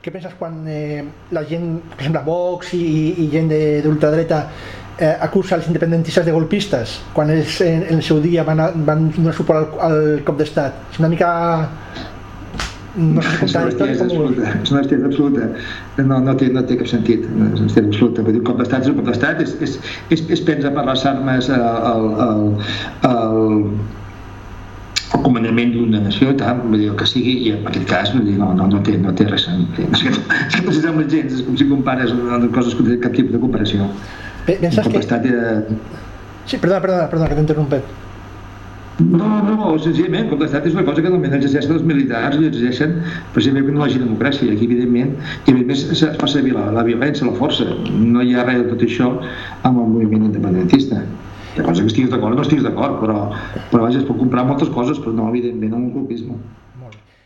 què penses quan eh, la gent, per exemple, Vox i, i gent d'ultradreta eh, acusa els independentistes de golpistes quan ells en, en el seu dia van, a, van donar suport al, al cop d'estat? És una mica no sé és una bestiesa absoluta, és una bestiesa absoluta. No, no, té, no té cap sentit. És una bestiesa absoluta, vull dir, un cop d'estat és un cop d'estat. És, és, és, és pensa per les armes al, al, al, el comandament d'una nació tal, vull dir, el que sigui, i en aquest cas vull dir, no, no, no, té, no té res és que, és que no s'hi sembla gens, és com si compares coses que no té cap tipus de comparació Penses que... Era... Sí, perdona, perdona, perdona, que t'he interrompet no, no, senzillament, com l'estat és una cosa que normalment exerceixen els militars i exerceixen precisament quan no hi hagi democràcia. Aquí, evidentment, i a més es fa servir la, la violència, la força. No hi ha res de tot això amb el moviment independentista cosa que estiguis d'acord no estiguis d'acord, però, però vaja, es pot comprar moltes coses, però no, evidentment, amb un clubisme. Molt bé.